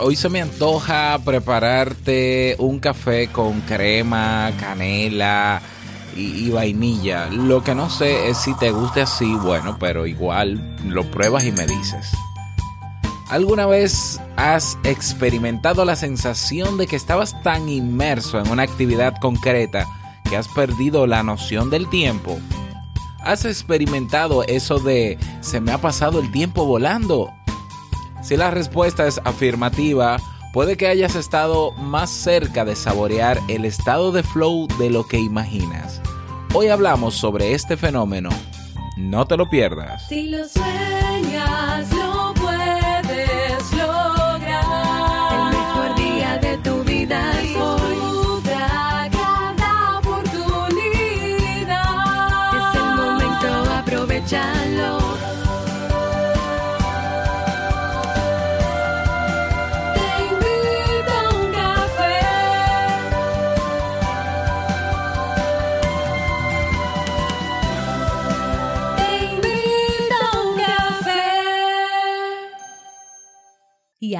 hoy se me antoja prepararte un café con crema, canela y, vainilla. Lo que no sé es si te guste así, bueno, pero igual lo pruebas y me dices. ¿Alguna vez has experimentado la sensación de que estabas tan inmerso en una actividad concreta que has perdido la noción del tiempo? ¿Has experimentado eso de se me ha pasado el tiempo volando? Si la respuesta es afirmativa, puede que hayas estado más cerca de saborear el estado de flow de lo que imaginas. Hoy hablamos sobre este fenómeno. No te lo pierdas. Si lo sueñas,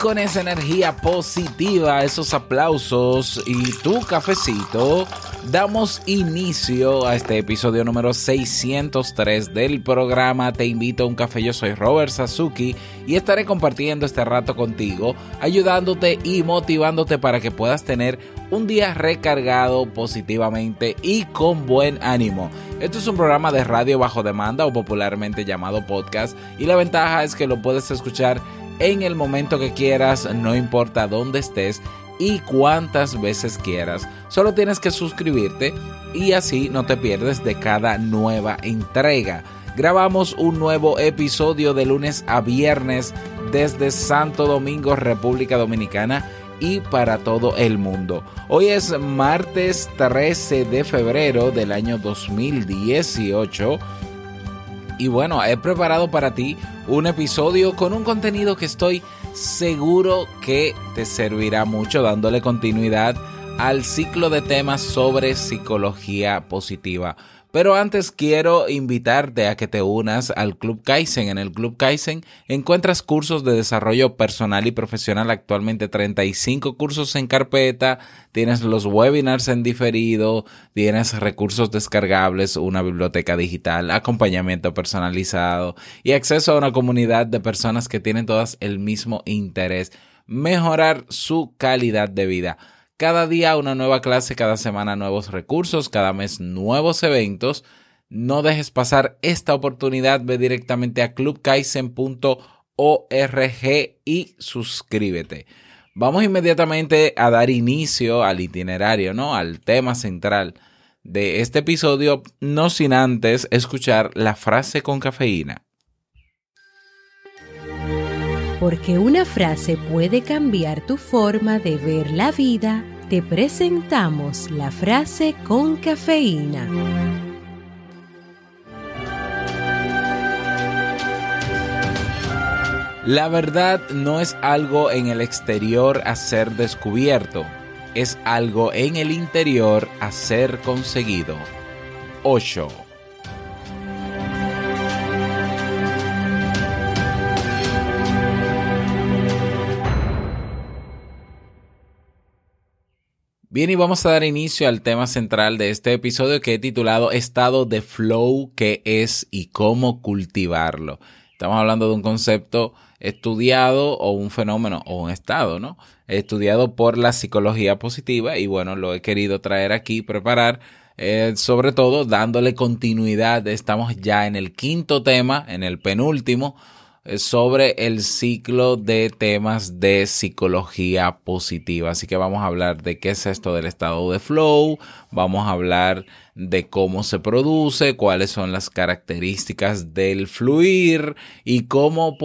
Con esa energía positiva, esos aplausos y tu cafecito, damos inicio a este episodio número 603 del programa Te invito a un café. Yo soy Robert Sasuki y estaré compartiendo este rato contigo, ayudándote y motivándote para que puedas tener un día recargado positivamente y con buen ánimo. Esto es un programa de radio bajo demanda o popularmente llamado podcast y la ventaja es que lo puedes escuchar en el momento que quieras, no importa dónde estés y cuántas veces quieras. Solo tienes que suscribirte y así no te pierdes de cada nueva entrega. Grabamos un nuevo episodio de lunes a viernes desde Santo Domingo, República Dominicana y para todo el mundo. Hoy es martes 13 de febrero del año 2018. Y bueno, he preparado para ti un episodio con un contenido que estoy seguro que te servirá mucho dándole continuidad al ciclo de temas sobre psicología positiva. Pero antes quiero invitarte a que te unas al Club Kaizen. En el Club Kaizen encuentras cursos de desarrollo personal y profesional, actualmente 35 cursos en carpeta, tienes los webinars en diferido, tienes recursos descargables, una biblioteca digital, acompañamiento personalizado y acceso a una comunidad de personas que tienen todas el mismo interés, mejorar su calidad de vida. Cada día una nueva clase, cada semana nuevos recursos, cada mes nuevos eventos. No dejes pasar esta oportunidad, ve directamente a clubkaisen.org y suscríbete. Vamos inmediatamente a dar inicio al itinerario, ¿no? Al tema central de este episodio, no sin antes escuchar la frase con cafeína. Porque una frase puede cambiar tu forma de ver la vida, te presentamos la frase con cafeína. La verdad no es algo en el exterior a ser descubierto, es algo en el interior a ser conseguido. 8. Bien, y vamos a dar inicio al tema central de este episodio que he titulado Estado de Flow, qué es y cómo cultivarlo. Estamos hablando de un concepto estudiado o un fenómeno o un estado, ¿no? Estudiado por la psicología positiva y bueno, lo he querido traer aquí, preparar, eh, sobre todo dándole continuidad. Estamos ya en el quinto tema, en el penúltimo, sobre el ciclo de temas de psicología positiva. Así que vamos a hablar de qué es esto del estado de flow, vamos a hablar de cómo se produce, cuáles son las características del fluir y cómo,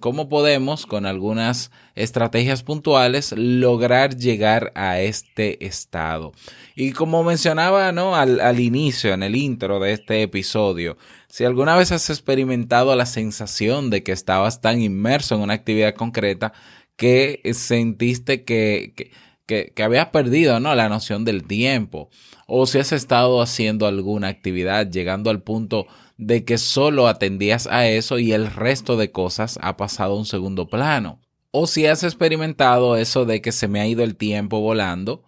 cómo podemos con algunas estrategias puntuales lograr llegar a este estado. Y como mencionaba ¿no? al, al inicio, en el intro de este episodio, si alguna vez has experimentado la sensación de que estabas tan inmerso en una actividad concreta que sentiste que, que, que, habías perdido ¿no? la noción del tiempo, o si has estado haciendo alguna actividad llegando al punto de que solo atendías a eso y el resto de cosas ha pasado a un segundo plano. O si has experimentado eso de que se me ha ido el tiempo volando.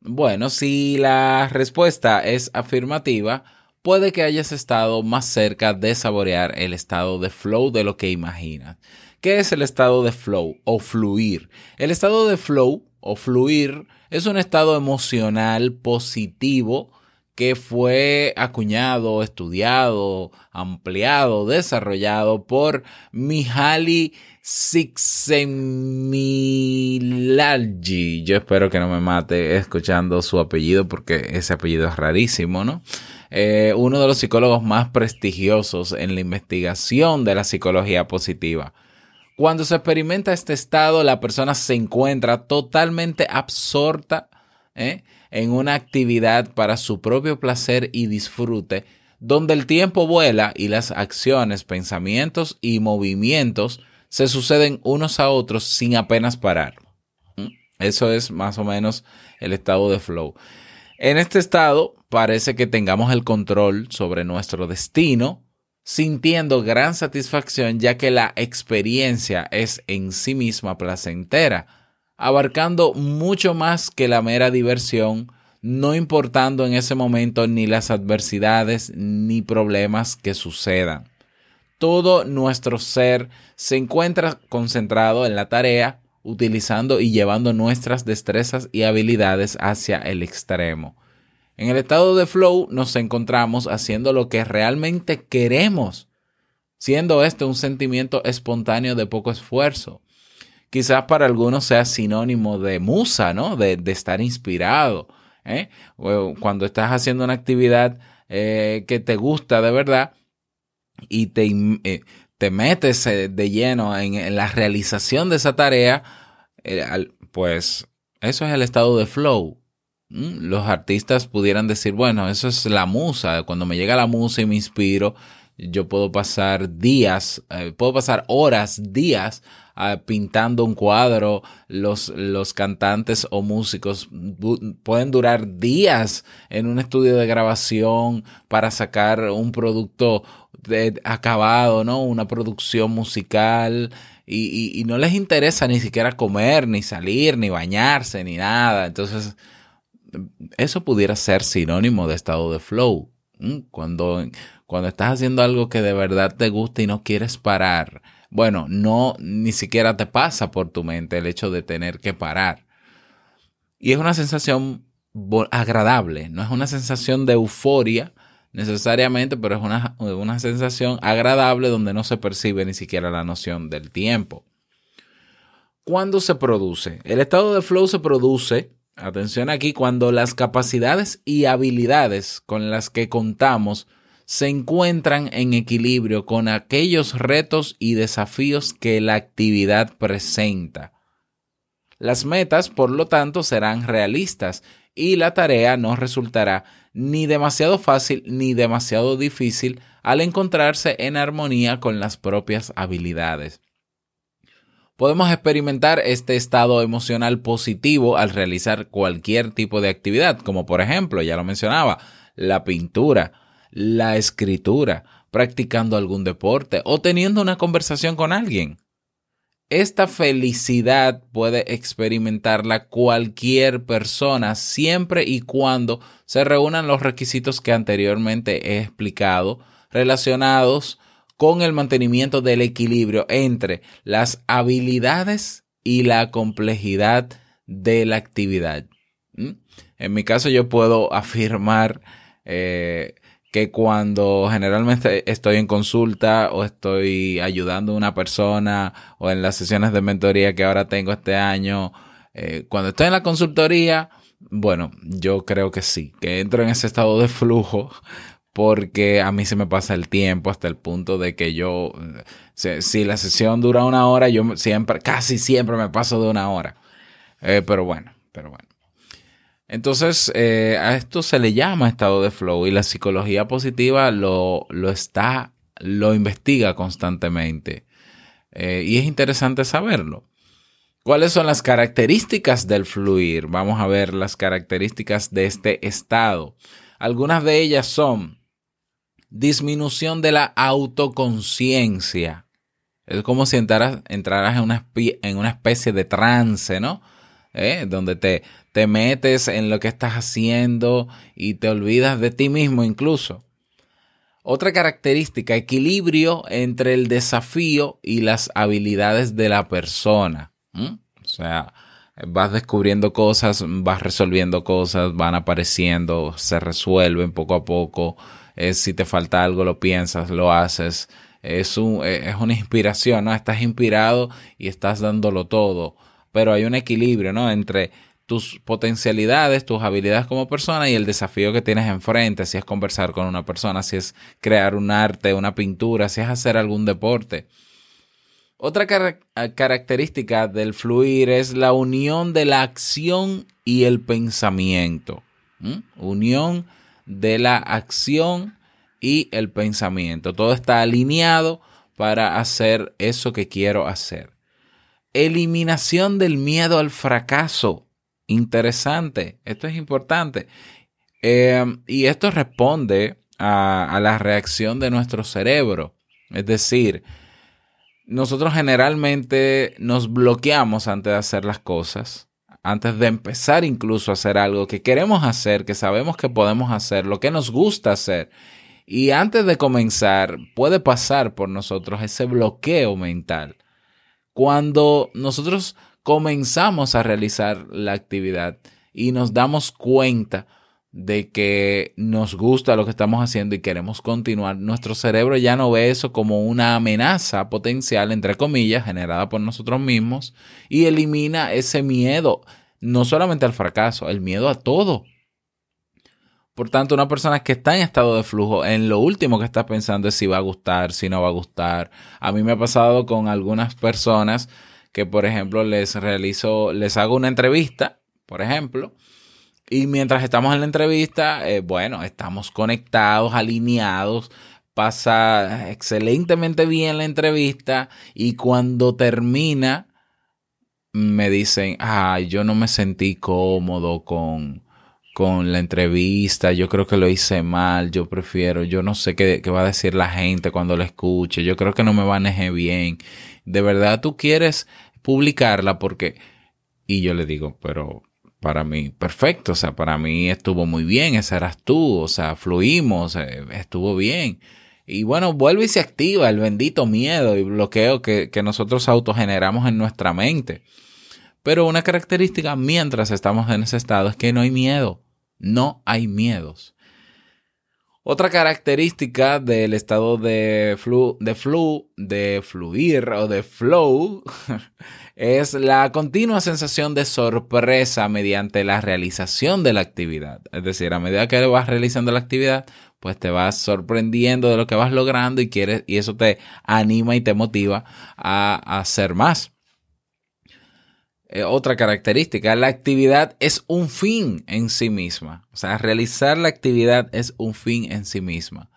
Bueno, si la respuesta es afirmativa, puede que hayas estado más cerca de saborear el estado de flow de lo que imaginas. ¿Qué es el estado de flow o fluir? El estado de flow o fluir es un estado emocional positivo que fue acuñado, estudiado, ampliado, desarrollado por Mihaly Csikszentmihalyi. Yo espero que no me mate escuchando su apellido porque ese apellido es rarísimo, ¿no? Eh, uno de los psicólogos más prestigiosos en la investigación de la psicología positiva. Cuando se experimenta este estado, la persona se encuentra totalmente absorta ¿eh? en una actividad para su propio placer y disfrute, donde el tiempo vuela y las acciones, pensamientos y movimientos se suceden unos a otros sin apenas parar. ¿Mm? Eso es más o menos el estado de flow. En este estado parece que tengamos el control sobre nuestro destino, sintiendo gran satisfacción ya que la experiencia es en sí misma placentera, abarcando mucho más que la mera diversión, no importando en ese momento ni las adversidades ni problemas que sucedan. Todo nuestro ser se encuentra concentrado en la tarea, utilizando y llevando nuestras destrezas y habilidades hacia el extremo. En el estado de flow nos encontramos haciendo lo que realmente queremos, siendo este un sentimiento espontáneo de poco esfuerzo. Quizás para algunos sea sinónimo de musa, ¿no? De, estar inspirado. ¿eh? Cuando estás haciendo una actividad eh, que te gusta de verdad y te, eh, te metes de lleno en, la realización de esa tarea, pues eso es el estado de flow. Mm, los artistas pudieran decir, bueno, eso es la musa, cuando me llega la musa y me inspiro, yo puedo pasar días, eh, puedo pasar horas, días pintando un cuadro, los, los cantantes o músicos pueden durar días en un estudio de grabación para sacar un producto acabado, ¿no? Una producción musical. Y, y, y no les interesa ni siquiera comer, ni salir, ni bañarse, ni nada. Entonces, eso pudiera ser sinónimo de estado de flow. Cuando, cuando estás haciendo algo que de verdad te gusta y no quieres parar, bueno, no, ni siquiera te pasa por tu mente el hecho de tener que parar. Y es una sensación agradable, no es una sensación de euforia necesariamente, pero es una, una sensación agradable donde no se percibe ni siquiera la noción del tiempo. ¿Cuándo se produce? El estado de flow se produce Atención aquí, cuando las capacidades y habilidades con las que contamos se encuentran en equilibrio con aquellos retos y desafíos que la actividad presenta. Las metas, por lo tanto, serán realistas y la tarea no resultará ni demasiado fácil ni demasiado difícil al encontrarse en armonía con las propias habilidades. Podemos experimentar este estado emocional positivo al realizar cualquier tipo de actividad, como por ejemplo, ya lo mencionaba, la pintura, la escritura, practicando algún deporte o teniendo una conversación con alguien. Esta felicidad puede experimentarla cualquier persona siempre y cuando se reúnan los requisitos que anteriormente he explicado relacionados con el mantenimiento del equilibrio entre las habilidades y la complejidad de la actividad. ¿Mm? En mi caso yo puedo afirmar eh, que cuando generalmente estoy en consulta o estoy ayudando a una persona o en las sesiones de mentoría que ahora tengo este año, eh, cuando estoy en la consultoría, bueno, yo creo que sí, que entro en ese estado de flujo porque a mí se me pasa el tiempo hasta el punto de que yo, si, si la sesión dura una hora, yo siempre, casi siempre me paso de una hora. Eh, pero bueno, pero bueno. Entonces, eh, a esto se le llama estado de flow y la psicología positiva lo, lo está, lo investiga constantemente. Eh, y es interesante saberlo. ¿Cuáles son las características del fluir? Vamos a ver las características de este estado. Algunas de ellas son disminución de la autoconciencia. Es como si entraras, en, una, en una especie de trance, ¿no? ¿Eh? Donde te, te metes en lo que estás haciendo y te olvidas de ti mismo incluso. Otra característica, equilibrio entre el desafío y las habilidades de la persona. O sea, vas descubriendo cosas, vas resolviendo cosas, van apareciendo, se resuelven poco a poco. si te falta algo, lo piensas, lo haces. Es, un, es una inspiración, ¿no? Estás inspirado y estás dándolo todo. Pero hay un equilibrio, ¿no? Entre tus potencialidades, tus habilidades como persona y el desafío que tienes enfrente, si es conversar con una persona, si es crear un arte, una pintura, si es hacer algún deporte. Otra característica del fluir es la unión de la acción y el pensamiento. Unión de la acción y el pensamiento. Todo está alineado para hacer eso que quiero hacer. Eliminación del miedo al fracaso interesante. Esto es importante. Eh, y esto responde a la reacción de nuestro cerebro. Es decir, nosotros generalmente nos bloqueamos antes de hacer las cosas, antes de empezar incluso a hacer algo que queremos hacer, que sabemos que podemos hacer, lo que nos gusta hacer. Y antes de comenzar, puede pasar por nosotros ese bloqueo mental. Cuando nosotros comenzamos a realizar la actividad y nos damos cuenta de que nos gusta lo que estamos haciendo y queremos continuar, nuestro cerebro ya no ve eso como una amenaza potencial, entre comillas, generada por nosotros mismos y elimina ese miedo, no solamente al fracaso, el miedo a todo. Por tanto, una persona que está en estado de flujo, en lo último que está pensando es si va a gustar, si no va a gustar. A mí me ha pasado con algunas personas que, por ejemplo, les realizo, les hago una entrevista, por ejemplo, y mientras estamos en la entrevista, eh, bueno, estamos conectados, alineados, pasa excelentemente bien la entrevista y cuando termina, me dicen, ay, yo no me sentí cómodo con, con la entrevista, yo creo que lo hice mal, yo prefiero, yo no sé qué, va a decir la gente cuando lo escuche, yo creo que no me manejé bien de verdad tú quieres publicarla porque... Y yo le digo, pero para mí, perfecto, o sea, para mí estuvo muy bien, esa eras tú, o sea, fluimos, eh, estuvo bien. Y bueno, vuelve y se activa el bendito miedo y bloqueo que, que nosotros autogeneramos en nuestra mente. Pero una característica mientras estamos en ese estado es que no hay miedo, no hay miedos. Otra característica del estado de flu, de flu, de fluir o de flow es la continua sensación de sorpresa mediante la realización de la actividad. Es decir, a medida que vas realizando la actividad, pues te vas sorprendiendo de lo que vas logrando y quieres, y eso te anima y te motiva a hacer más. Eh, otra característica, la actividad es un fin en sí misma. O sea, realizar la actividad es un fin en sí misma.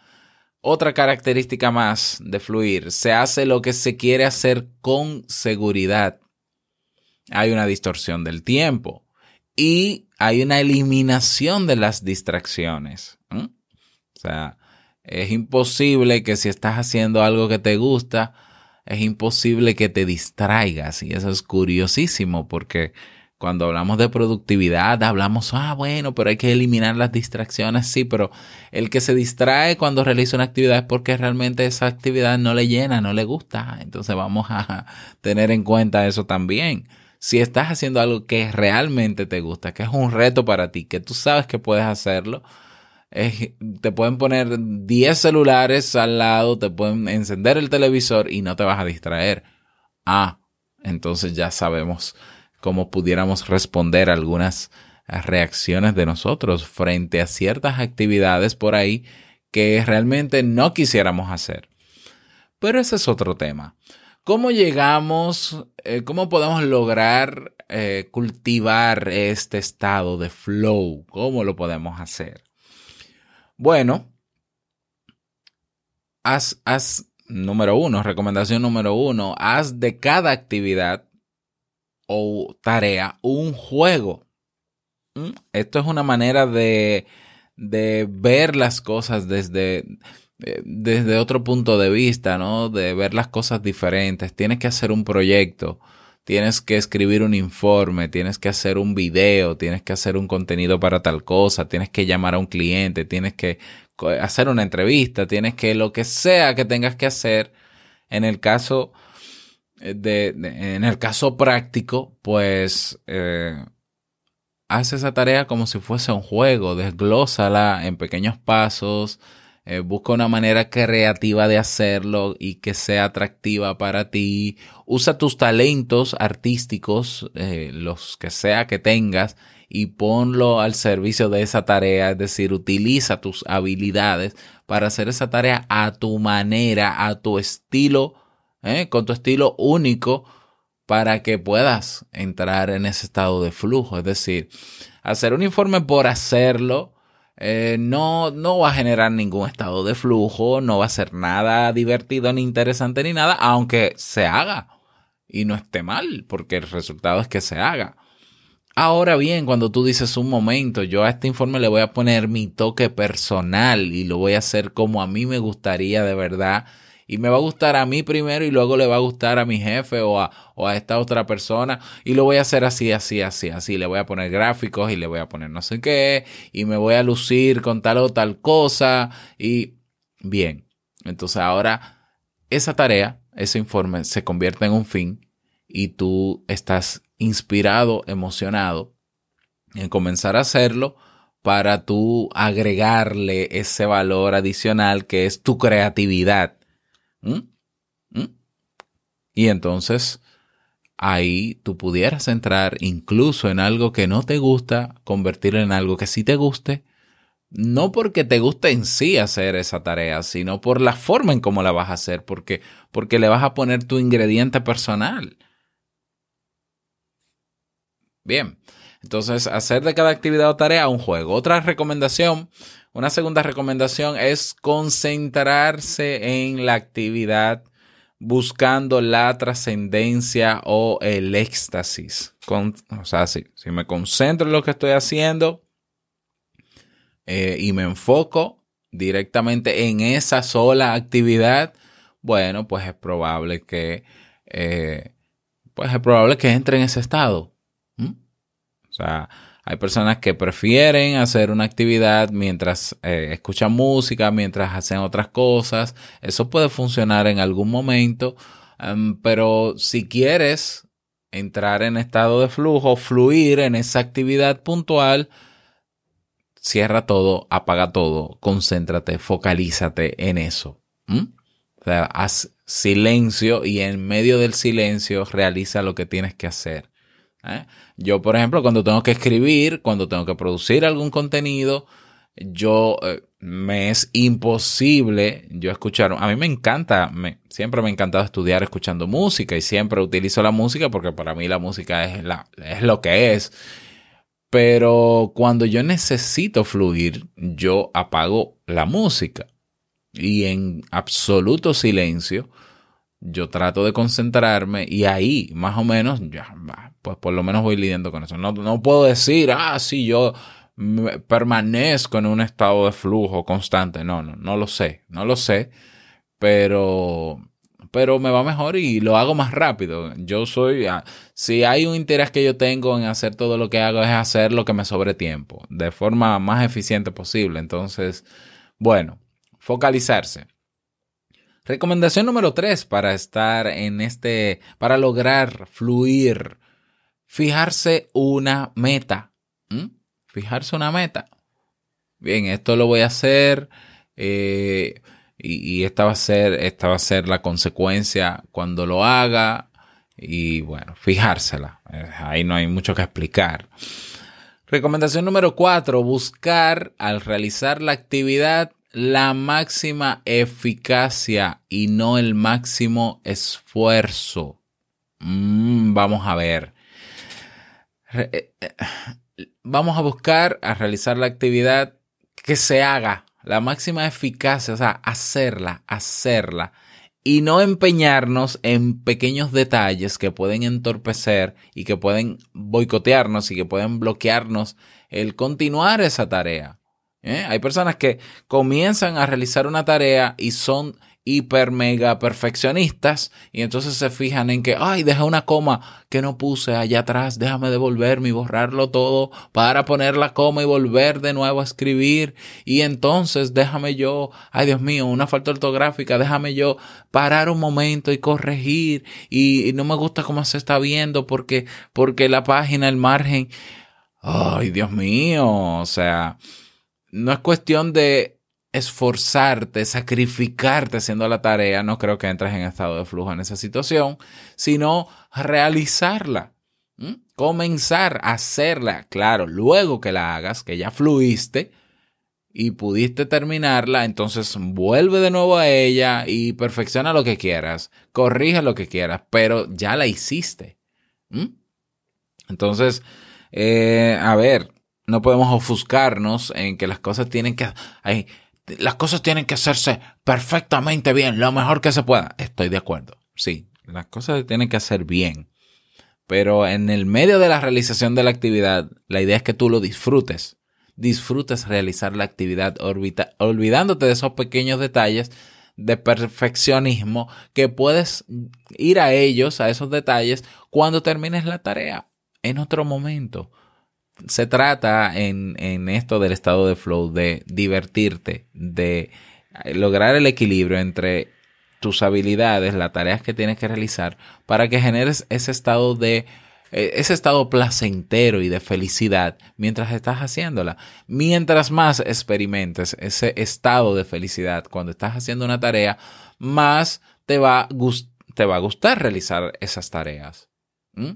Otra característica más de fluir, se hace lo que se quiere hacer con seguridad. Hay una distorsión del tiempo y hay una eliminación de las distracciones. O sea, es imposible que si estás haciendo algo que te gusta, es imposible que te distraigas. Y eso es curiosísimo porque cuando hablamos de productividad, hablamos, ah, bueno, pero hay que eliminar las distracciones, sí, pero el que se distrae cuando realiza una actividad es porque realmente esa actividad no le llena, no le gusta. Entonces vamos a tener en cuenta eso también. Si estás haciendo algo que realmente te gusta, que es un reto para ti, que tú sabes que puedes hacerlo, te pueden poner 10 celulares al lado, te pueden encender el televisor y no te vas a distraer. Ah, entonces ya sabemos cómo pudiéramos responder algunas reacciones de nosotros frente a ciertas actividades por ahí que realmente no quisiéramos hacer. Pero ese es otro tema. ¿Cómo llegamos, eh, cómo podemos lograr eh, cultivar este estado de flow? ¿Cómo lo podemos hacer? Bueno, haz, haz, número uno, recomendación número uno, haz de cada actividad o tarea un juego. ¿Mm? Esto es una manera de, de ver las cosas desde, eh, desde otro punto de vista, ¿no? De ver las cosas diferentes. Tienes que hacer un proyecto, tienes que escribir un informe, tienes que hacer un video, tienes que hacer un contenido para tal cosa, tienes que llamar a un cliente, tienes que hacer una entrevista, tienes que lo que sea que tengas que hacer. En el caso eh, de, en el caso práctico, pues eh, haz esa tarea como si fuese un juego, desglósala en pequeños pasos, eh, busca una manera creativa de hacerlo y que sea atractiva para ti. Usa tus talentos artísticos, eh, los que sea que tengas, y ponlo al servicio de esa tarea. Es decir, utiliza tus habilidades para hacer esa tarea a tu manera, a tu estilo, eh, con tu estilo único para que puedas entrar en ese estado de flujo. Es decir, hacer un informe por hacerlo eh, no, no va a generar ningún estado de flujo, no va a ser nada divertido ni interesante ni nada, aunque se haga y no esté mal, porque el resultado es que se haga. Ahora bien, cuando tú dices un momento, yo a este informe le voy a poner mi toque personal y lo voy a hacer como a mí me gustaría de verdad y me va a gustar a mí primero y luego le va a gustar a mi jefe o a, o a esta otra persona y lo voy a hacer así, así, así, así. Le voy a poner gráficos y le voy a poner no sé qué y me voy a lucir con tal o tal cosa y bien. Entonces ahora esa tarea, ese informe se convierte en un fin y tú estás inspirado, emocionado en comenzar a hacerlo para tú agregarle ese valor adicional que es tu creatividad ¿Mm? ¿Mm? Y entonces ahí tú pudieras entrar incluso en algo que no te gusta, convertirlo en algo que sí te guste, no porque te guste en sí hacer esa tarea, sino por la forma en cómo la vas a hacer, porque, porque le vas a poner tu ingrediente personal. Bien, entonces hacer de cada actividad o tarea un juego. Otra recomendación una segunda recomendación es concentrarse en la actividad buscando la trascendencia o el éxtasis. o sea, si, me concentro en lo que estoy haciendo eh, y me enfoco directamente en esa sola actividad, bueno, pues es probable que, eh, pues es probable que entre en ese estado. O sea, hay personas que prefieren hacer una actividad mientras eh, escuchan música, mientras hacen otras cosas. Eso puede funcionar en algún momento, em, pero si quieres entrar en estado de flujo, fluir en esa actividad puntual, cierra todo, apaga todo, concéntrate, focalízate en eso. O sea, haz silencio y en medio del silencio realiza lo que tienes que hacer. ¿Eh? Yo, por ejemplo, cuando tengo que escribir, cuando tengo que producir algún contenido, yo eh, me es imposible yo escuchar. A mí me encanta, siempre me ha encantado estudiar escuchando música y siempre utilizo la música porque para mí la música es, la, es lo que es. Pero cuando yo necesito fluir, yo apago la música y en absoluto silencio yo trato de concentrarme y ahí más o menos ya pues por lo menos voy lidiando con eso. No, no puedo decir, ah, sí, yo permanezco en un estado de flujo constante. No, no, no lo sé, no lo sé, pero, pero me va mejor y lo hago más rápido. Yo soy, ah, si hay un interés que yo tengo en hacer todo lo que hago es hacer lo que me sobre tiempo, de forma más eficiente posible. Entonces, bueno, focalizarse. Recomendación número tres para estar en este, para lograr fluir fijarse una meta. Fijarse una meta. bien, esto lo voy a hacer eh, y, y esta va a ser, esta va a ser la consecuencia cuando lo haga y bueno, fijársela. Eh, Ahí no hay mucho que explicar. Recomendación número cuatro, buscar al realizar la actividad la máxima eficacia y no el máximo esfuerzo. Mm, vamos a ver. Eh, eh, Vamos a buscar a realizar la actividad que se haga la máxima eficacia, o sea, hacerla, hacerla y no empeñarnos en pequeños detalles que pueden entorpecer y que pueden boicotearnos y que pueden bloquearnos el continuar esa tarea. ¿eh? Hay personas que comienzan a realizar una tarea y son hiper mega perfeccionistas y entonces se fijan en que, ay, dejé una coma que no puse allá atrás, déjame devolverme y borrarlo todo para poner la coma y volver de nuevo a escribir y entonces déjame yo, ay Dios mío, una falta ortográfica, déjame yo parar un momento y corregir y no me gusta cómo se está viendo porque, porque la página, el margen, ay Dios mío, o sea, no es cuestión de esforzarte, sacrificarte haciendo la tarea, no creo que entres en estado de flujo en esa situación, sino realizarla, comenzar a hacerla, claro, luego que la hagas, que ya fluiste y pudiste terminarla, entonces vuelve de nuevo a ella y perfecciona lo que quieras, corrige lo que quieras, pero ya la hiciste. Entonces, eh, a ver, no podemos ofuscarnos en que las cosas tienen que... ay, las cosas tienen que hacerse perfectamente bien, lo mejor que se pueda. Estoy de acuerdo. Sí, las cosas se tienen que hacer bien. Pero en el medio de la realización de la actividad, la idea es que tú lo disfrutes. Disfrutes realizar la actividad olvidándote de esos pequeños detalles de perfeccionismo que puedes ir a ellos, a esos detalles, cuando termines la tarea, en otro momento se trata en, en esto del estado de flow de divertirte, de lograr el equilibrio entre tus habilidades, las tareas que tienes que realizar, para que generes ese estado de eh, ese estado placentero y de felicidad mientras estás haciéndola. Mientras más experimentes ese estado de felicidad cuando estás haciendo una tarea, más te va a, te va a gustar realizar esas tareas. ¿Mm?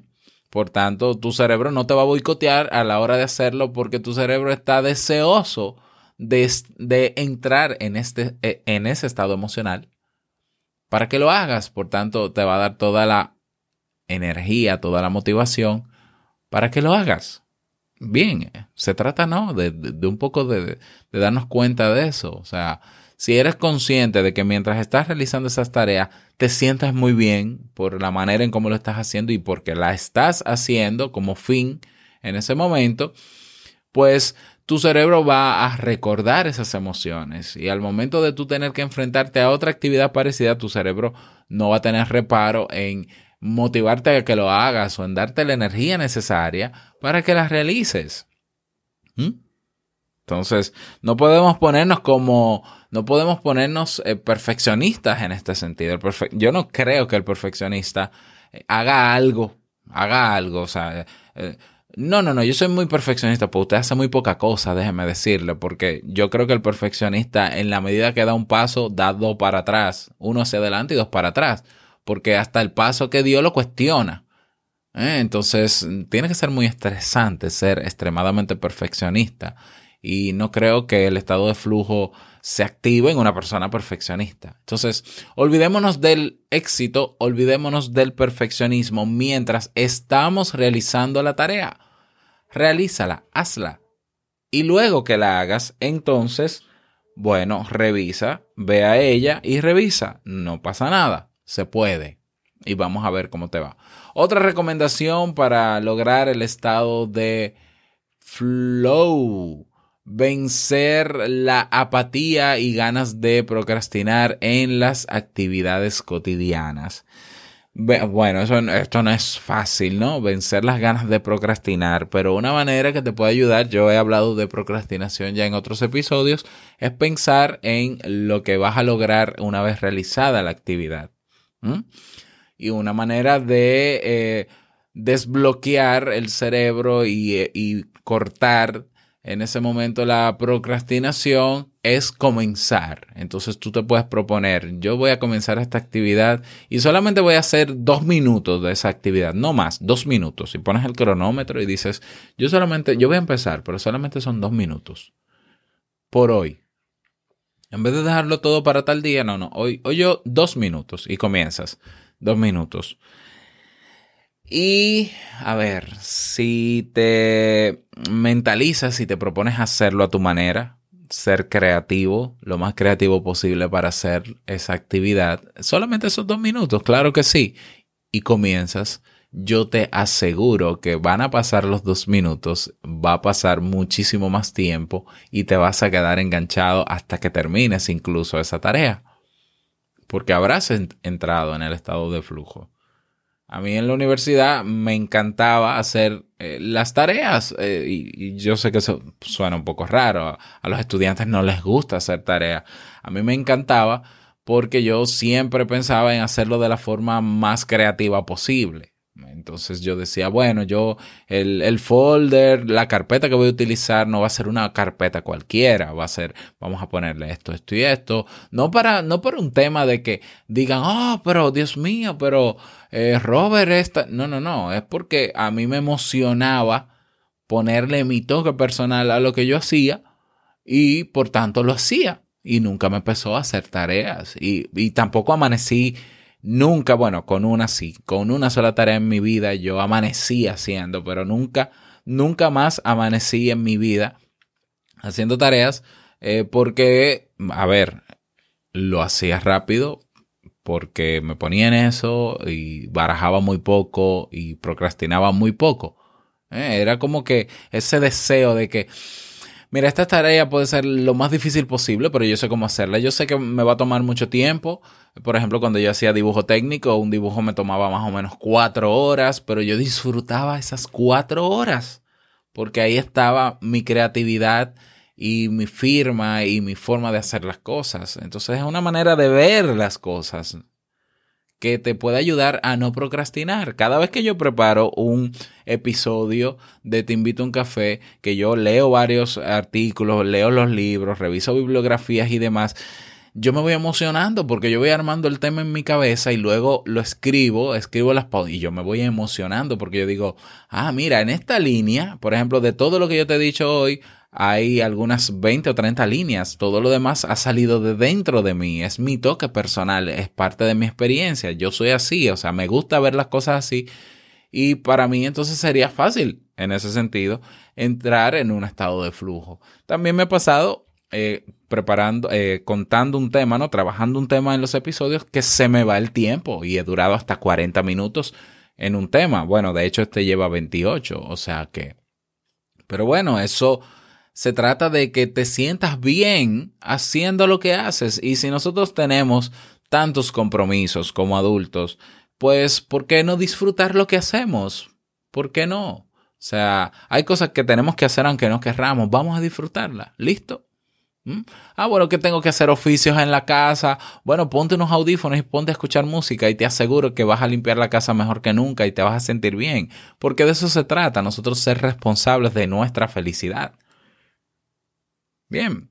Por tanto, tu cerebro no te va a boicotear a la hora de hacerlo porque tu cerebro está deseoso de, de entrar en, este, eh, en ese estado emocional para que lo hagas. Por tanto, te va a dar toda la energía, toda la motivación para que lo hagas. Bien, se trata, ¿no? De, de- de un poco de, de darnos cuenta de eso. O sea, si eres consciente de que mientras estás realizando esas tareas, te sientas muy bien por la manera en cómo lo estás haciendo y porque la estás haciendo como fin en ese momento, pues tu cerebro va a recordar esas emociones y al momento de tú tener que enfrentarte a otra actividad parecida, tu cerebro no va a tener reparo en motivarte a que lo hagas o en darte la energía necesaria para que la realices. ¿Mm? Entonces, no podemos ponernos como, no podemos ponernos eh, perfeccionistas en este sentido. El Yo no creo que el perfeccionista eh, haga algo, haga algo, o sea, eh, no, no, no, yo soy muy perfeccionista, pues usted hace muy poca cosa, déjeme decirle, porque yo creo que el perfeccionista, en la medida que da un paso, da dos para atrás, uno hacia adelante y dos para atrás, porque hasta el paso que dio lo cuestiona. Entonces, tiene que ser muy estresante ser extremadamente perfeccionista. Y no creo que el estado de flujo se active en una persona perfeccionista. Entonces, olvidémonos del éxito, olvidémonos del perfeccionismo mientras estamos realizando la tarea. Realízala, hazla. Y luego que la hagas, entonces, bueno, revisa, ve a ella y revisa. No pasa nada, se puede. Y vamos a ver cómo te va. Otra recomendación para lograr el estado de flow. Vencer la apatía y ganas de procrastinar en las actividades cotidianas. Bueno, eso, esto no es fácil, ¿no? Vencer las ganas de procrastinar, pero una manera que te puede ayudar, yo he hablado de procrastinación ya en otros episodios, es pensar en lo que vas a lograr una vez realizada la actividad. Y una manera de eh, desbloquear el cerebro y, eh, y cortar en ese momento la procrastinación es comenzar. Entonces tú te puedes proponer, yo voy a comenzar esta actividad y solamente voy a hacer dos minutos de esa actividad, no más, dos minutos. Y pones el cronómetro y dices, yo solamente, yo voy a empezar, pero solamente son dos minutos por hoy. En vez de dejarlo todo para tal día, no, no, hoy, hoy yo dos minutos y comienzas, dos minutos. Y a ver, si te mentalizas y te propones hacerlo a tu manera, ser creativo, lo más creativo posible para hacer esa actividad, solamente esos dos minutos, claro que sí, y comienzas, yo te aseguro que van a pasar los dos minutos, va a pasar muchísimo más tiempo y te vas a quedar enganchado hasta que termines incluso esa tarea, porque habrás entrado en el estado de flujo. A mí en la universidad me encantaba hacer eh, las tareas eh, y, yo sé que eso suena un poco raro. A los estudiantes no les gusta hacer tareas. A mí me encantaba porque yo siempre pensaba en hacerlo de la forma más creativa posible. Entonces yo decía, bueno, yo el, el, folder, la carpeta que voy a utilizar no va a ser una carpeta cualquiera, va a ser, vamos a ponerle esto, esto y esto. No para, no por un tema de que digan, oh, pero Dios mío, pero eh, Robert esta. No, no, no, es porque a mí me emocionaba ponerle mi toque personal a lo que yo hacía y por tanto lo hacía y nunca me empezó a hacer tareas y, y tampoco amanecí Nunca, bueno, con una sí, con una sola tarea en mi vida yo amanecí haciendo, pero nunca, nunca más amanecí en mi vida haciendo tareas eh, porque, a ver, lo hacía rápido porque me ponía en eso y barajaba muy poco y procrastinaba muy poco. Eh, era como que ese deseo de que mira, esta tarea puede ser lo más difícil posible, pero yo sé cómo hacerla. Yo sé que me va a tomar mucho tiempo. Por ejemplo, cuando yo hacía dibujo técnico, un dibujo me tomaba más o menos cuatro horas, pero yo disfrutaba esas cuatro horas, porque ahí estaba mi creatividad y mi firma y mi forma de hacer las cosas. Entonces es una manera de ver las cosas que te puede ayudar a no procrastinar. Cada vez que yo preparo un episodio de Te invito a un café, que yo leo varios artículos, leo los libros, reviso bibliografías y demás, yo me voy emocionando porque yo voy armando el tema en mi cabeza y luego lo escribo, escribo las y yo me voy emocionando porque yo digo, ah, mira, en esta línea, por ejemplo, de todo lo que yo te he dicho hoy, hay algunas 20 o 30 líneas. Todo lo demás ha salido de dentro de mí. Es mi toque personal, es parte de mi experiencia. Yo soy así, o sea, me gusta ver las cosas así. Y para mí entonces sería fácil, en ese sentido, entrar en un estado de flujo. También me ha pasado eh, preparando, eh, contando un tema, ¿no? Trabajando un tema en los episodios que se me va el tiempo y he durado hasta 40 minutos en un tema. Bueno, de hecho este lleva 28, o sea que... Pero bueno, eso se trata de que te sientas bien haciendo lo que haces. Y si nosotros tenemos tantos compromisos como adultos, pues ¿por qué no disfrutar lo que hacemos? ¿Por qué no? O sea, hay cosas que tenemos que hacer aunque no querramos. Vamos a disfrutarla. ¿Listo? ¿Mm? Ah, bueno, que tengo que hacer oficios en la casa. Bueno, ponte unos audífonos y ponte a escuchar música y te aseguro que vas a limpiar la casa mejor que nunca y te vas a sentir bien. Porque de eso se trata, nosotros ser responsables de nuestra felicidad. Bien.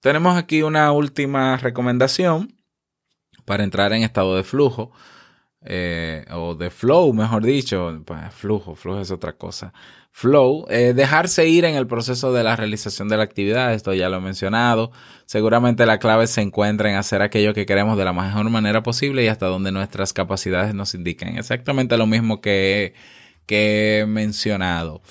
tenemos aquí una última recomendación para entrar en estado de flujo. Eh, o de flow, mejor dicho. Pues, flujo, flujo es otra cosa. Flow, eh, dejarse ir en el proceso de la realización de la actividad, esto ya lo he mencionado. Seguramente la clave se encuentra en hacer aquello que queremos de la mejor manera posible y hasta donde nuestras capacidades nos indiquen. Exactamente lo mismo que, que he mencionado.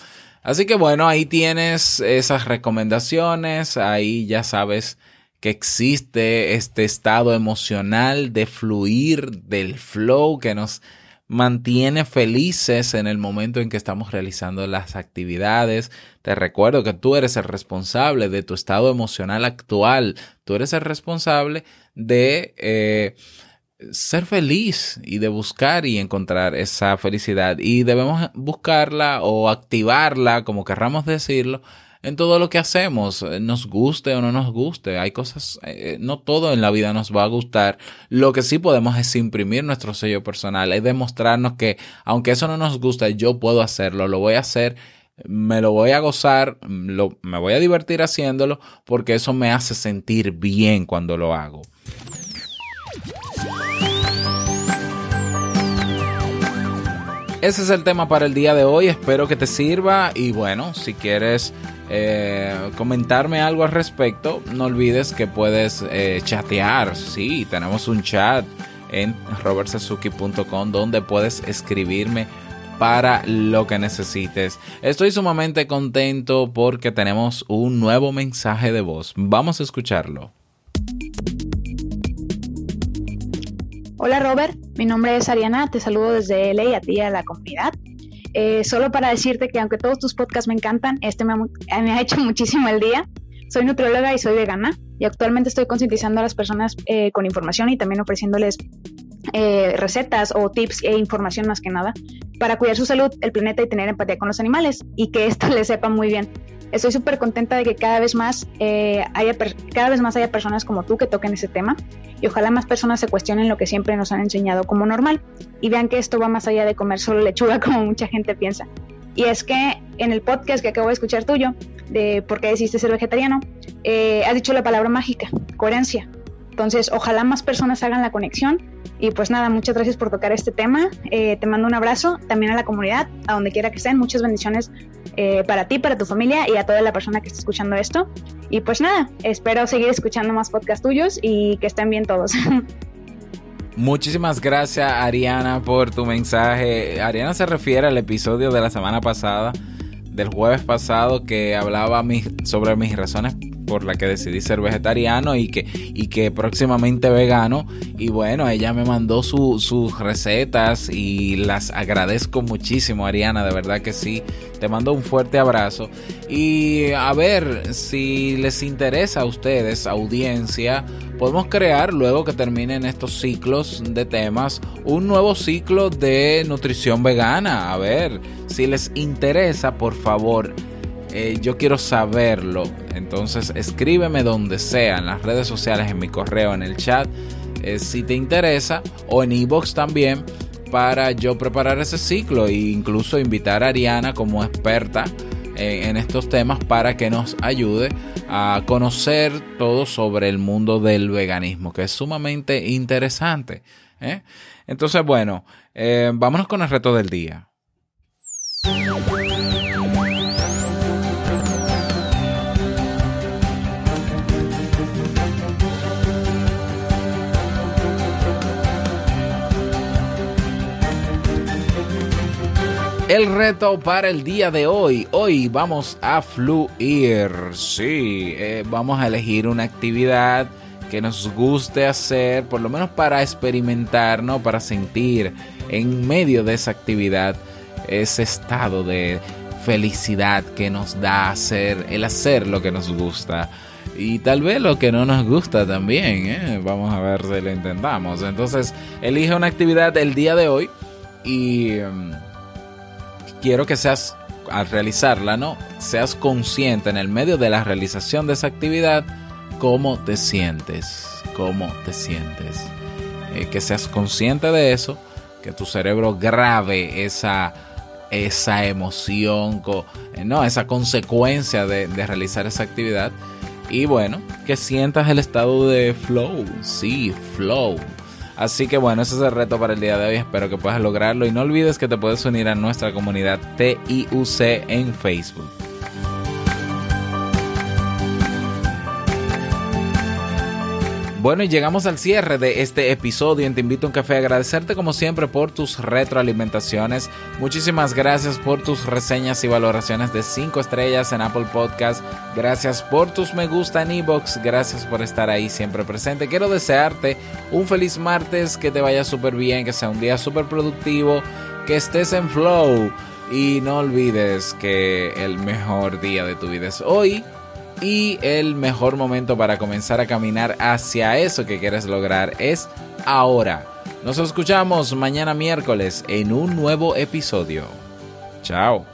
Así que bueno, ahí tienes esas recomendaciones, ahí ya sabes que existe este estado emocional de fluir, del flow que nos mantiene felices en el momento en que estamos realizando las actividades. Te recuerdo que tú eres el responsable de tu estado emocional actual, tú eres el responsable de... Eh, ser feliz y de buscar y encontrar esa felicidad. Y debemos buscarla o activarla, como querramos decirlo, en todo lo que hacemos, eh, nos guste o no nos guste. Hay cosas, eh, no todo en la vida nos va a gustar. Lo que sí podemos es imprimir nuestro sello personal, es demostrarnos que aunque eso no nos gusta, yo puedo hacerlo, lo voy a hacer me lo voy a gozar, lo, me voy a divertir haciéndolo porque eso me hace sentir bien cuando lo hago. Ese es el tema para el día de hoy, espero que te sirva y bueno, si quieres eh, comentarme algo al respecto, no olvides que puedes eh, chatear, sí, tenemos un chat en robertsazuki.com donde puedes escribirme para lo que necesites. Estoy sumamente contento porque tenemos un nuevo mensaje de voz. Vamos a escucharlo. Hola Robert, mi nombre es Ariana, te saludo desde LA a ti y a la comunidad. Eh, solo para decirte que aunque todos tus podcasts me encantan, este me ha, me ha hecho muchísimo el día. Soy nutrióloga y soy vegana y actualmente estoy concientizando a las personas eh, con información y también ofreciéndoles eh, recetas o tips e información más que nada para cuidar su salud, el planeta y tener empatía con los animales y que esto les sepa muy bien. Estoy súper contenta de que cada vez más eh, haya cada vez más haya personas como tú que toquen ese tema y ojalá más personas se cuestionen lo que siempre nos han enseñado como normal y vean que esto va más allá de comer solo lechuga como mucha gente piensa. Y es que en el podcast que acabo de escuchar tuyo, de por qué decidiste ser vegetariano, eh, has dicho la palabra mágica, coherencia. Entonces, ojalá más personas hagan la conexión. Y pues nada, muchas gracias por tocar este tema. Eh, te mando un abrazo también a la comunidad, a donde quiera que estén. Muchas bendiciones eh, para ti, para tu familia y a toda la persona que esté escuchando esto. Y pues nada, espero seguir escuchando más podcasts tuyos y que estén bien todos. Muchísimas gracias Ariana por tu mensaje. Ariana se refiere al episodio de la semana pasada, del jueves pasado, que hablaba sobre mis razones por la que decidí ser vegetariano y que, y que próximamente vegano. Y bueno, ella me mandó sus recetas y las agradezco muchísimo, Ariana, de verdad que sí. Te mando un fuerte abrazo. Y a ver si les interesa a ustedes, audiencia, podemos crear luego que terminen estos ciclos de temas un nuevo ciclo de nutrición vegana. A ver, si les interesa, por favor eh, yo quiero saberlo. Entonces escríbeme donde sea, en las redes sociales, en mi correo, en el chat, eh, si te interesa, o en ebox también, para yo preparar ese ciclo e incluso invitar a Ariana como experta eh, en estos temas para que nos ayude a conocer todo sobre el mundo del veganismo, que es sumamente interesante. Entonces, bueno, vámonos con el reto del día. El reto para el día de hoy. Hoy vamos a fluir. Sí, eh, vamos a elegir una actividad que nos guste hacer, por lo menos para experimentar, ¿no? Para sentir en medio de esa actividad ese estado de felicidad que nos da hacer, el hacer lo que nos gusta. Y tal vez lo que no nos gusta también, ¿eh? Vamos a ver si lo intentamos. Entonces, elige una actividad el día de hoy y... Quiero que seas, al realizarla, ¿no? Seas consciente en el medio de la realización de esa actividad, cómo te sientes, cómo te sientes. Eh, que seas consciente de eso, que tu cerebro grave esa, esa emoción, eh, no, esa consecuencia de, de realizar esa actividad. Y bueno, que sientas el estado de flow, sí, flow Así que bueno, ese es el reto para el día de hoy. Espero que puedas lograrlo y no olvides que te puedes unir a nuestra comunidad TIUC en Facebook. Bueno, y llegamos al cierre de este episodio en Te Invito a un Café. Agradecerte como siempre por tus retroalimentaciones. Muchísimas gracias por tus reseñas y valoraciones de 5 estrellas en Apple Podcast. Gracias por tus me gusta en Ebox. Gracias por estar ahí siempre presente. Quiero desearte un feliz martes, que te vaya súper bien, que sea un día súper productivo, que estés en flow. Y no olvides que el mejor día de tu vida es hoy y el mejor momento para comenzar a caminar hacia eso que quieres lograr es ahora. Nos escuchamos mañana miércoles en un nuevo episodio. Chao.